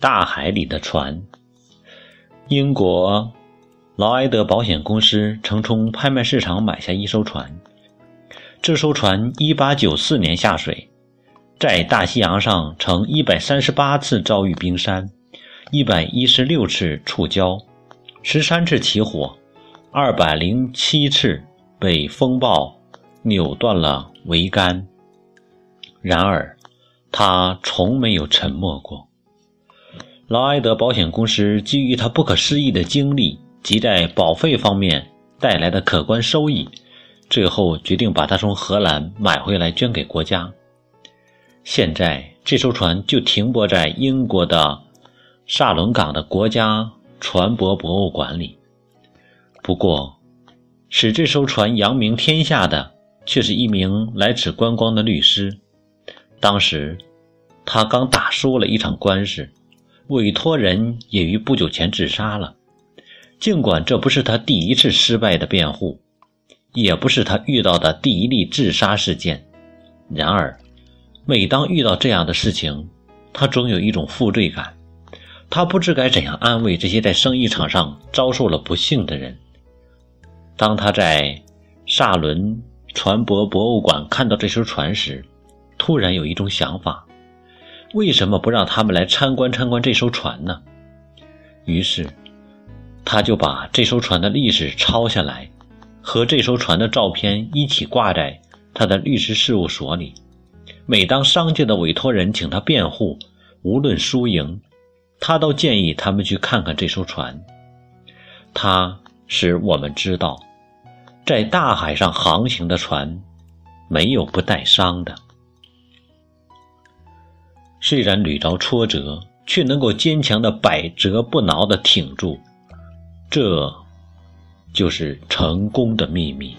大海里的船。英国劳埃德保险公司曾从拍卖市场买下一艘船，这艘船1894年下水，在大西洋上曾138次遭遇冰山，116次触礁，13次起火，207次被风暴扭断了桅杆。然而，他从没有沉没过。劳埃德保险公司基于他不可思议的经历及在保费方面带来的可观收益，最后决定把它从荷兰买回来捐给国家。现在，这艘船就停泊在英国的萨伦港的国家船舶博物馆里。不过，使这艘船扬名天下的却是一名来此观光的律师。当时，他刚打输了一场官司。委托人也于不久前自杀了。尽管这不是他第一次失败的辩护，也不是他遇到的第一例自杀事件，然而，每当遇到这样的事情，他总有一种负罪感。他不知该怎样安慰这些在生意场上遭受了不幸的人。当他在萨伦船舶博物馆看到这艘船时，突然有一种想法。为什么不让他们来参观参观这艘船呢？于是，他就把这艘船的历史抄下来，和这艘船的照片一起挂在他的律师事务所里。每当商界的委托人请他辩护，无论输赢，他都建议他们去看看这艘船。他使我们知道，在大海上航行的船，没有不带伤的。虽然屡遭挫折，却能够坚强的百折不挠的挺住，这就是成功的秘密。